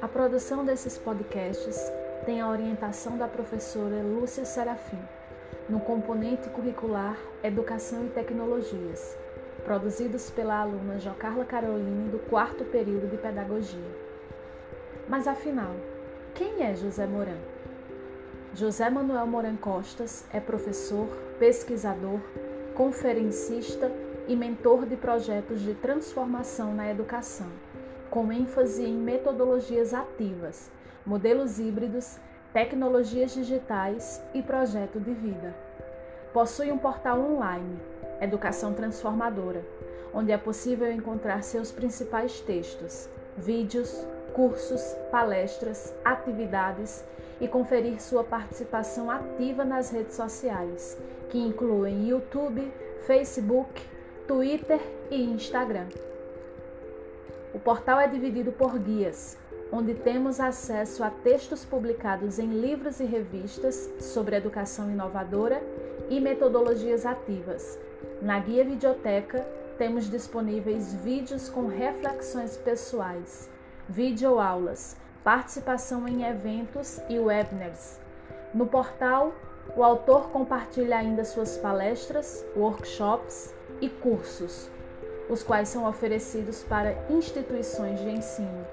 A produção desses podcasts tem a orientação da professora Lúcia Serafim, no componente curricular Educação e Tecnologias, produzidos pela aluna Jocarla Caroline do quarto período de Pedagogia. Mas afinal, quem é José Moran? José Manuel Moran Costas é professor, pesquisador, conferencista e mentor de projetos de transformação na educação com ênfase em metodologias ativas, modelos híbridos, tecnologias digitais e projeto de vida. Possui um portal online, Educação Transformadora, onde é possível encontrar seus principais textos, vídeos, cursos, palestras, atividades e conferir sua participação ativa nas redes sociais, que incluem YouTube, Facebook, Twitter e Instagram. O portal é dividido por guias, onde temos acesso a textos publicados em livros e revistas sobre educação inovadora e metodologias ativas. Na guia Videoteca, temos disponíveis vídeos com reflexões pessoais, videoaulas, participação em eventos e webinars. No portal, o autor compartilha ainda suas palestras, workshops e cursos os quais são oferecidos para instituições de ensino.